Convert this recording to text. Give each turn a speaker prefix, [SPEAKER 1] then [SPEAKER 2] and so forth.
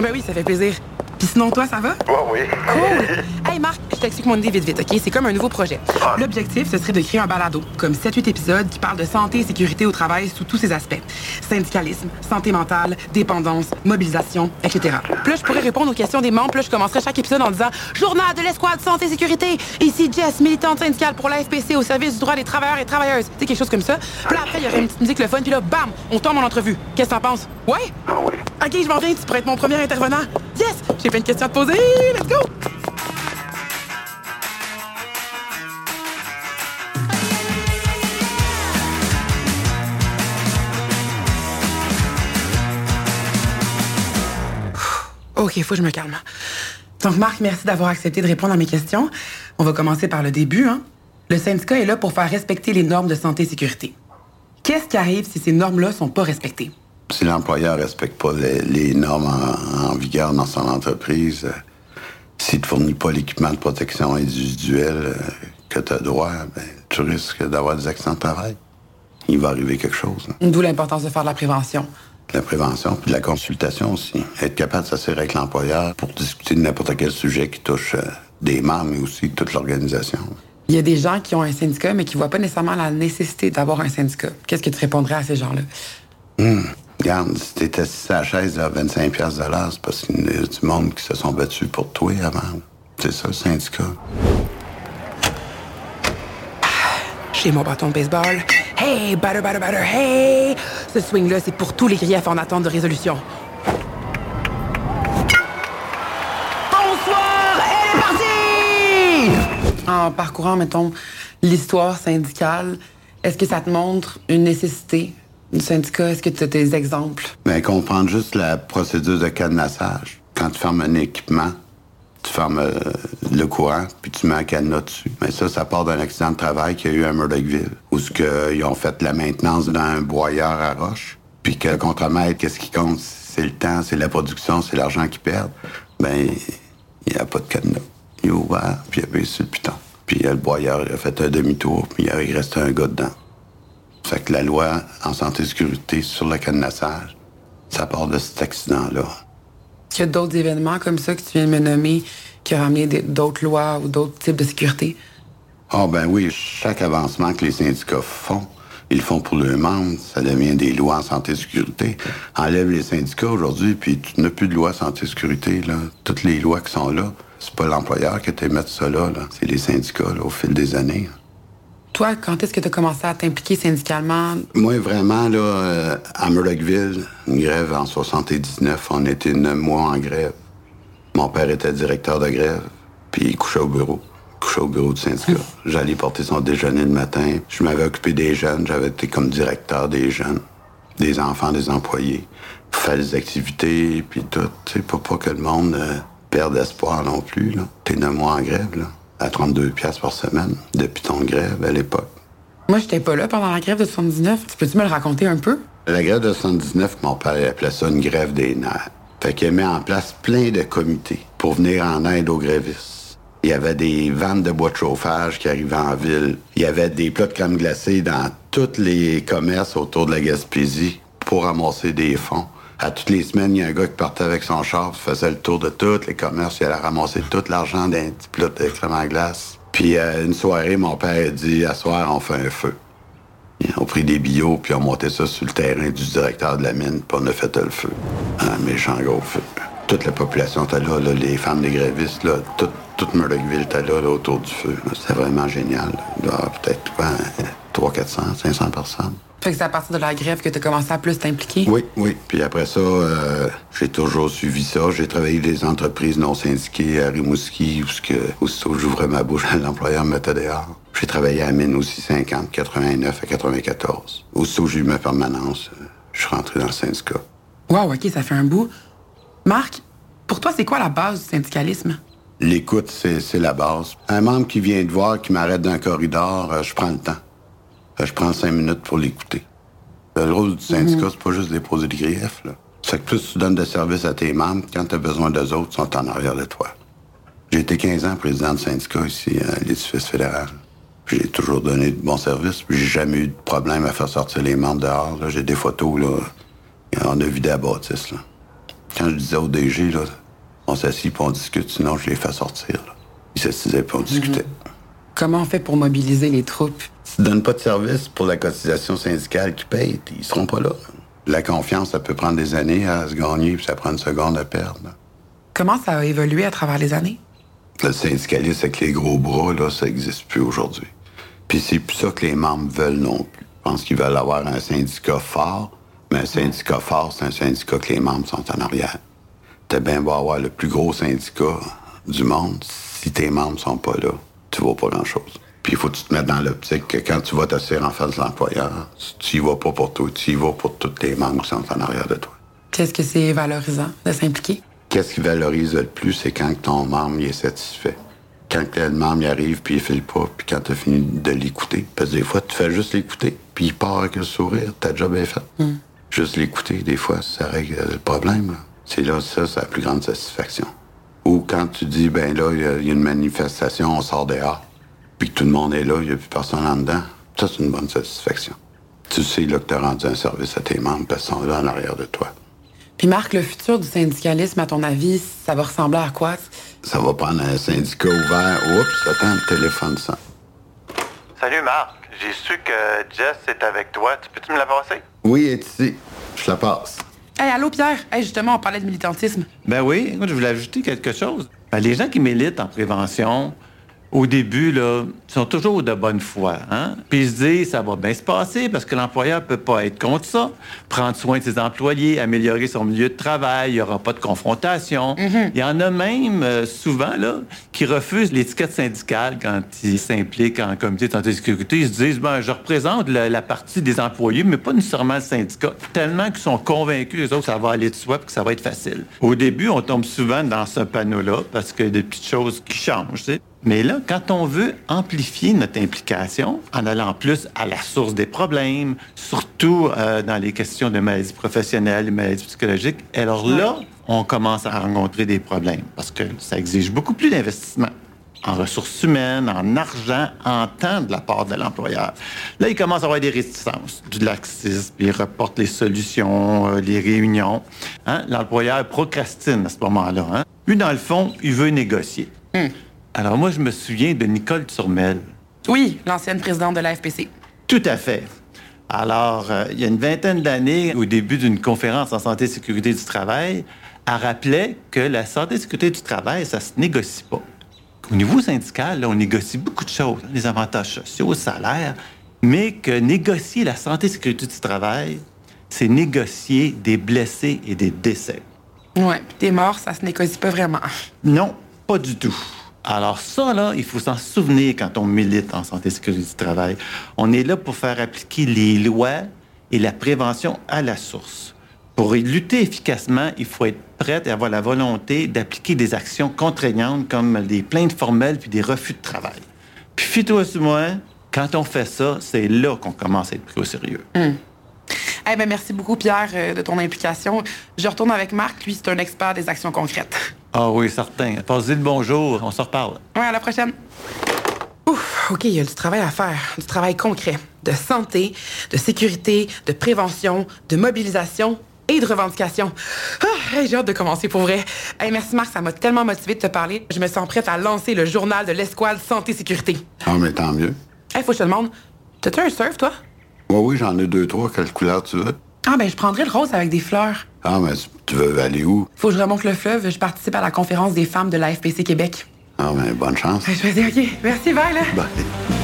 [SPEAKER 1] Ben oui, ça fait plaisir. Puis sinon, toi, ça va?
[SPEAKER 2] Oui, oui.
[SPEAKER 1] Cool! Hey Marc, je t'explique mon idée vite vite, OK? C'est comme un nouveau projet. L'objectif, ce serait de créer un balado, comme 7-8 épisodes qui parlent de santé et sécurité au travail sous tous ses aspects. Syndicalisme, santé mentale, dépendance, mobilisation, etc. Puis là, je pourrais répondre aux questions des membres, puis là, je commencerai chaque épisode en disant « Journal de l'escouade santé et sécurité! Ici Jess, militante syndicale pour la FPC au service du droit des travailleurs et travailleuses. » Tu sais, quelque chose comme ça. Puis là, après, il y aurait une petite musique le fun, puis là, bam! On tombe en entrevue. Qu'est-ce que t'en penses? Ouais?
[SPEAKER 2] Ah oui.
[SPEAKER 1] OK, je m'en viens, tu pourrais être mon premier intervenant. Yes! J'ai plein de questions à te poser. Let's go! OK, faut que je me calme. Donc, Marc, merci d'avoir accepté de répondre à mes questions. On va commencer par le début. Hein. Le syndicat est là pour faire respecter les normes de santé et sécurité. Qu'est-ce qui arrive si ces normes-là sont pas respectées?
[SPEAKER 3] Si l'employeur ne respecte pas les, les normes en, en vigueur dans son entreprise, euh, s'il ne te fournit pas l'équipement de protection individuelle euh, que tu as droit, ben, tu risques d'avoir des accidents de travail. Il va arriver quelque chose. hein.
[SPEAKER 1] D'où l'importance de faire de la prévention.
[SPEAKER 3] De la prévention, puis de la consultation aussi. Être capable de s'assurer avec l'employeur pour discuter de n'importe quel sujet qui touche euh, des membres, mais aussi toute l'organisation.
[SPEAKER 1] Il y a des gens qui ont un syndicat, mais qui voient pas nécessairement la nécessité d'avoir un syndicat. Qu'est-ce que tu répondrais à ces gens-là?
[SPEAKER 3] Regarde, si t'es assis à la chaise à 25 piastres de l'heure, c'est parce qu'il y a du monde qui se sont battus pour toi avant. C'est ça, le syndicat.
[SPEAKER 1] J'ai mon bâton de baseball. Hey, batter, batter, batter, hey! Ce swing-là, c'est pour tous les griefs en attente de résolution. Bonsoir, elle est partie! En parcourant, mettons, l'histoire syndicale, est-ce que ça te montre une nécessité du syndicat? Est-ce que tu as des exemples?
[SPEAKER 3] Mais comprendre juste la procédure de cadenassage. Quand tu fermes un équipement, tu fermes euh, le courant, puis tu mets un cadenas dessus. Mais ça, ça part d'un accident de travail qu'il y a eu à Murdochville, où ce que, ils ont fait la maintenance d'un broyeur à roche, puis que le contremaître, qu'est-ce qui compte? C'est le temps, c'est la production, c'est l'argent qu'ils perdent. Ben, il n'y a pas de cadenas. Il a ouvert, puis il a sur le piton. Puis le broyeur il a fait un demi-tour, puis il restait un gars dedans. Fait que la loi en santé et sécurité sur le cadenassage, ça part de cet accident-là.
[SPEAKER 1] Est-ce qu'il y a d'autres événements comme ça que tu viens de me nommer qui ont ramené d'autres lois ou d'autres types de sécurité?
[SPEAKER 3] Ah ben oui, chaque avancement que les syndicats font, ils le font pour leurs membres, ça devient des lois en santé et sécurité. Enlève les syndicats aujourd'hui, puis tu n'as plus de loi santé et sécurité. Là. Toutes les lois qui sont là, c'est pas l'employeur qui te mettre ça là, là. c'est les syndicats là, au fil des années.
[SPEAKER 1] Toi, quand est-ce que tu as commencé à t'impliquer syndicalement?
[SPEAKER 3] Moi, vraiment, là, euh, à Murdochville, une grève en 79, on était neuf mois en grève. Mon père était directeur de grève, puis il couchait au bureau. Il couchait au bureau du syndicat. J'allais porter son déjeuner le matin. Je m'avais occupé des jeunes. J'avais été comme directeur des jeunes, des enfants, des employés. Faire des activités, puis tout, tu sais, pour pas que le monde euh, perde espoir non plus, là. T'es neuf mois en grève, là, à 32 piastres par semaine, depuis ton grève à l'époque.
[SPEAKER 1] Moi, j'étais pas là pendant la grève de 79. Tu peux-tu me le raconter un peu?
[SPEAKER 3] La grève de 79, mon père appelait ça une grève des nerfs. Fait qu'il met en place plein de comités pour venir en aide aux grévistes. Il y avait des vannes de bois de chauffage qui arrivaient en ville. Il y avait des plats de crème glacée dans tous les commerces autour de la Gaspésie pour ramasser des fonds. À toutes les semaines, il y a un gars qui partait avec son char, faisait le tour de tous les commerces, il allait ramasser tout l'argent d'un petit plat de crème à glace. Puis euh, une soirée, mon père a dit, à soir, on fait un feu. On a pris des billots, puis on montait ça sur le terrain du directeur de la mine, puis on a fait le feu. Un méchant gros feu. Toute la population était là, là, les femmes des grévistes, là, tout, toute Murdochville était là, là, autour du feu. C'était vraiment génial. Peut-être quoi, 300, 400, 500 personnes.
[SPEAKER 1] Fait que c'est à partir de la grève que tu as commencé à plus t'impliquer?
[SPEAKER 3] Oui, oui. Puis après ça, euh, j'ai toujours suivi ça. J'ai travaillé des entreprises non syndiquées à Rimouski, où ce que, aussitôt que j'ouvrais ma bouche, l'employeur me mettait dehors. J'ai travaillé à mine aussi 50, 89 à 94. Aussitôt que j'ai eu ma permanence, je suis rentré dans le syndicat.
[SPEAKER 1] Wow, OK, ça fait un bout. Marc, pour toi, c'est quoi la base du syndicalisme?
[SPEAKER 3] L'écoute, c'est c'est la base. Un membre qui vient te voir, qui m'arrête dans un corridor, euh, je prends le temps. Euh, je prends cinq minutes pour l'écouter. Le rôle du syndicat, c'est pas juste déposer des griefs. Là. C'est que plus tu donnes de service à tes membres, quand tu as besoin d'eux autres, ils sont en arrière de toi. J'ai été 15 ans président de syndicat ici à l'édifice fédéral. J'ai toujours donné de bons services, puis j'ai jamais eu de problème à faire sortir les membres dehors. J'ai des photos, là. On a vidé la bâtisse. Quand je disais au DG, là, on s'assit puis on discute, sinon je les fais sortir. Ils s'assisaient puis on discutait.
[SPEAKER 1] Comment on fait pour mobiliser les troupes?
[SPEAKER 3] Tu donnes pas de service pour la cotisation syndicale qui paye, ils seront pas là. La confiance, ça peut prendre des années à se gagner, puis ça prend une seconde à perdre.
[SPEAKER 1] Comment ça a évolué à travers les années?
[SPEAKER 3] Le syndicalisme avec les gros bras, là, ça n'existe plus aujourd'hui. Puis c'est plus ça que les membres veulent non plus. Je pense qu'ils veulent avoir un syndicat fort, mais un syndicat fort, c'est un syndicat que les membres sont en arrière. T'as bien beau avoir le plus gros syndicat du monde, si tes membres sont pas là, tu vaux pas grand-chose. Puis il faut que tu te mettes dans l'optique que quand tu vas t'asseoir en face de l'employeur, tu y vas pas pour toi, tu y vas pour tous tes membres qui sont en arrière de toi.
[SPEAKER 1] Qu'est-ce que c'est valorisant de s'impliquer?
[SPEAKER 3] Qu'est-ce qui valorise le plus, c'est quand ton membre il est satisfait. Quand le membre il arrive puis il file pas, puis quand tu as fini de l'écouter. Parce que des fois, tu fais juste l'écouter, puis il part avec le sourire, ta job est faite. Juste l'écouter, des fois, ça règle le problème. C'est là, ça, c'est la plus grande satisfaction. Ou quand tu dis, ben là, il y y, a une manifestation, on sort dehors, puis que tout le monde est là, il n'y a plus personne en dedans, ça, c'est une bonne satisfaction. Tu sais là que tu as rendu un service à tes membres, parce qu'ils sont là en arrière de toi.
[SPEAKER 1] Puis Marc, le futur du syndicalisme, à ton avis, ça va ressembler à quoi?
[SPEAKER 3] Ça va prendre un syndicat ouvert. Oups, attends, le téléphone sonne.
[SPEAKER 2] Salut Marc, j'ai su que Jess est avec toi. Tu peux-tu me la passer?
[SPEAKER 3] Oui, elle est ici. Je la passe.
[SPEAKER 1] Hey, allô Pierre? Hey, justement, on parlait de militantisme.
[SPEAKER 4] Ben oui, écoute, je voulais ajouter quelque chose. Ben, les gens qui militent en prévention, au début, là, sont toujours de bonne foi. Hein? Puis ils se disent, ça va bien se passer parce que l'employeur peut pas être contre ça. Prendre soin de ses employés, améliorer son milieu de travail, il n'y aura pas de confrontation. Il y en a même, euh, souvent, là, qui refusent l'étiquette syndicale quand ils s'impliquent en comité de santé et sécurité. Ils se disent, ben, je représente la, la partie des employés, mais pas nécessairement le syndicat. Tellement qu'ils sont convaincus, les autres, que ça va aller de soi et que ça va être facile. Au début, on tombe souvent dans ce panneau-là parce qu'il y a des petites choses qui changent. Mais là, quand on veut amplifier notre implication en allant plus à la source des problèmes, surtout euh, dans les questions de maladies professionnelles, de maladies psychologiques, alors là, on commence à rencontrer des problèmes parce que ça exige beaucoup plus d'investissement en ressources humaines, en argent, en temps de la part de l'employeur. Là, il commence à avoir des réticences, du laxisme, il reporte les solutions, euh, les réunions. Hein? L'employeur procrastine à ce moment-là. Hein? Lui, dans le fond, il veut négocier. Alors moi, je me souviens de Nicole Turmel.
[SPEAKER 1] Oui, l'ancienne présidente de la FPC.
[SPEAKER 4] Tout à fait. Alors, euh, il y a une vingtaine d'années, au début d'une conférence en santé et sécurité du travail, elle rappelait que la santé et sécurité du travail, ça se négocie pas. Au niveau syndical, là, on négocie beaucoup de choses, hein, les avantages sociaux, le salaire, mais que négocier la santé et sécurité du travail, c'est négocier des blessés et des décès.
[SPEAKER 1] Ouais, puis t'es mort, ça se négocie pas vraiment.
[SPEAKER 4] Non, pas du tout. Alors ça, là, il faut s'en souvenir quand on milite en santé et sécurité du travail. On est là pour faire appliquer les lois et la prévention à la source. Pour lutter efficacement, il faut être prêt et avoir la volonté d'appliquer des actions contraignantes comme des plaintes formelles puis des refus de travail. Puis fie-toi sur moi, quand on fait ça, c'est là qu'on commence à être pris au sérieux.
[SPEAKER 1] Eh ben, merci beaucoup, Pierre, euh, de ton implication. Je retourne avec Marc. Lui, c'est un expert des actions concrètes.
[SPEAKER 4] Ah oui, certain. Passez le bonjour, on se reparle.
[SPEAKER 1] Ouais, à la prochaine. Ouf, OK, il y a du travail à faire. Du travail concret. De santé, de sécurité, de prévention, de mobilisation et de revendication. Ah, hey, j'ai hâte de commencer pour vrai. Hey, merci Marc, ça m'a tellement motivé de te parler. Je me sens prête à lancer le journal de l'escouade santé-sécurité.
[SPEAKER 3] Ah, mais tant mieux.
[SPEAKER 1] Hey, faut que je te demande, t'as-tu un surf, toi?
[SPEAKER 3] Oui, oui, j'en ai deux, trois. Quelle couleur tu veux?
[SPEAKER 1] Ah, ben, je prendrais le rose avec des fleurs.
[SPEAKER 3] Ah, mais tu veux aller où?
[SPEAKER 1] Faut que je remonte le fleuve. Je participe à la conférence des femmes de la FPC Québec.
[SPEAKER 3] Ah, ben, bonne chance.
[SPEAKER 1] Ben, je vais dire, OK. Merci, bye, là.
[SPEAKER 3] Bye.